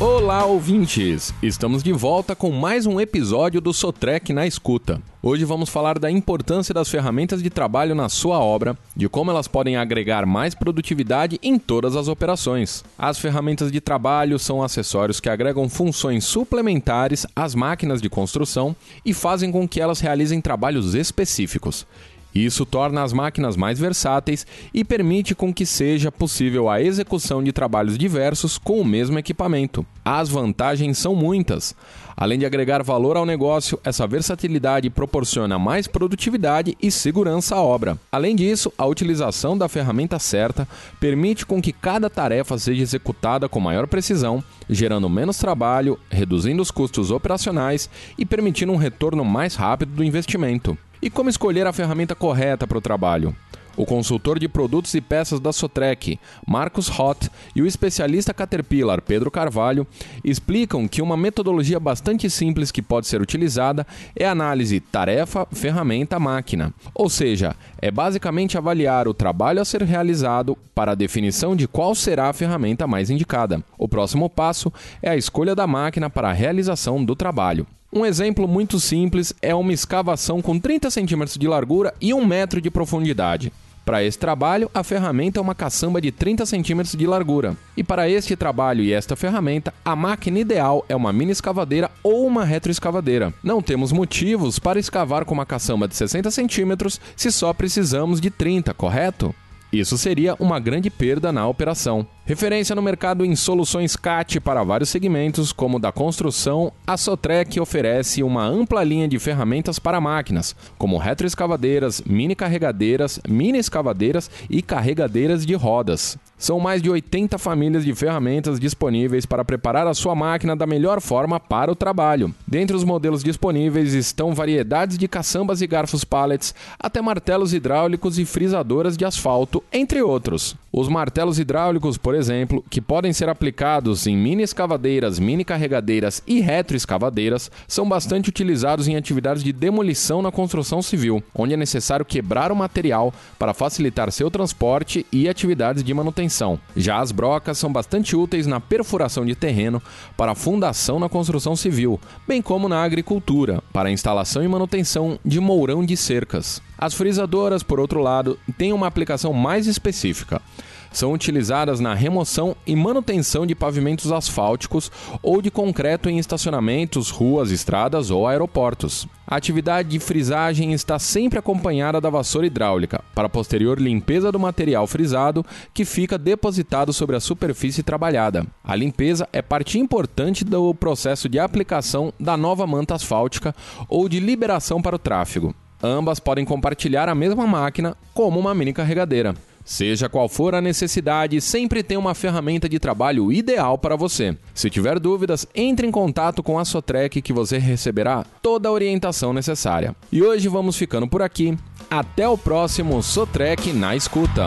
Olá, ouvintes! Estamos de volta com mais um episódio do Sotrec na Escuta. Hoje vamos falar da importância das ferramentas de trabalho na sua obra, de como elas podem agregar mais produtividade em todas as operações. As ferramentas de trabalho são acessórios que agregam funções suplementares às máquinas de construção e fazem com que elas realizem trabalhos específicos. Isso torna as máquinas mais versáteis e permite com que seja possível a execução de trabalhos diversos com o mesmo equipamento. As vantagens são muitas. Além de agregar valor ao negócio, essa versatilidade proporciona mais produtividade e segurança à obra. Além disso, a utilização da ferramenta certa permite com que cada tarefa seja executada com maior precisão, gerando menos trabalho, reduzindo os custos operacionais e permitindo um retorno mais rápido do investimento. E como escolher a ferramenta correta para o trabalho? O consultor de produtos e peças da Sotrec, Marcos Hott, e o especialista Caterpillar, Pedro Carvalho, explicam que uma metodologia bastante simples que pode ser utilizada é a análise tarefa-ferramenta-máquina. Ou seja, é basicamente avaliar o trabalho a ser realizado para a definição de qual será a ferramenta mais indicada. O próximo passo é a escolha da máquina para a realização do trabalho. Um exemplo muito simples é uma escavação com 30 centímetros de largura e 1 metro de profundidade. Para esse trabalho, a ferramenta é uma caçamba de 30 centímetros de largura. E para este trabalho e esta ferramenta, a máquina ideal é uma mini escavadeira ou uma retroescavadeira. Não temos motivos para escavar com uma caçamba de 60 centímetros se só precisamos de 30, correto? Isso seria uma grande perda na operação. Referência no mercado em soluções CAT para vários segmentos, como da construção, a Sotrec oferece uma ampla linha de ferramentas para máquinas, como retroescavadeiras, mini carregadeiras, mini escavadeiras e carregadeiras de rodas. São mais de 80 famílias de ferramentas disponíveis para preparar a sua máquina da melhor forma para o trabalho. Dentre os modelos disponíveis estão variedades de caçambas e garfos pallets, até martelos hidráulicos e frisadoras de asfalto, entre outros. Os martelos hidráulicos, por exemplo, que podem ser aplicados em mini escavadeiras, mini carregadeiras e retroescavadeiras, são bastante utilizados em atividades de demolição na construção civil, onde é necessário quebrar o material para facilitar seu transporte e atividades de manutenção. Já as brocas são bastante úteis na perfuração de terreno para fundação na construção civil, bem como na agricultura, para instalação e manutenção de mourão de cercas. As frisadoras, por outro lado, têm uma aplicação mais específica são utilizadas na remoção e manutenção de pavimentos asfálticos ou de concreto em estacionamentos, ruas, estradas ou aeroportos. A atividade de frisagem está sempre acompanhada da vassoura hidráulica, para posterior limpeza do material frisado que fica depositado sobre a superfície trabalhada. A limpeza é parte importante do processo de aplicação da nova manta asfáltica ou de liberação para o tráfego. Ambas podem compartilhar a mesma máquina como uma mini carregadeira. Seja qual for a necessidade, sempre tem uma ferramenta de trabalho ideal para você. Se tiver dúvidas, entre em contato com a Sotrec que você receberá toda a orientação necessária. E hoje vamos ficando por aqui. Até o próximo Sotrec na escuta.